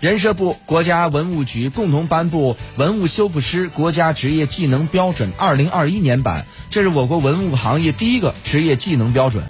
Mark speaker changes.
Speaker 1: 人社部国家文物局共同颁布文物修复师国家职业技能标准二零二一年版这是我国文物行业第一个职业技能标准。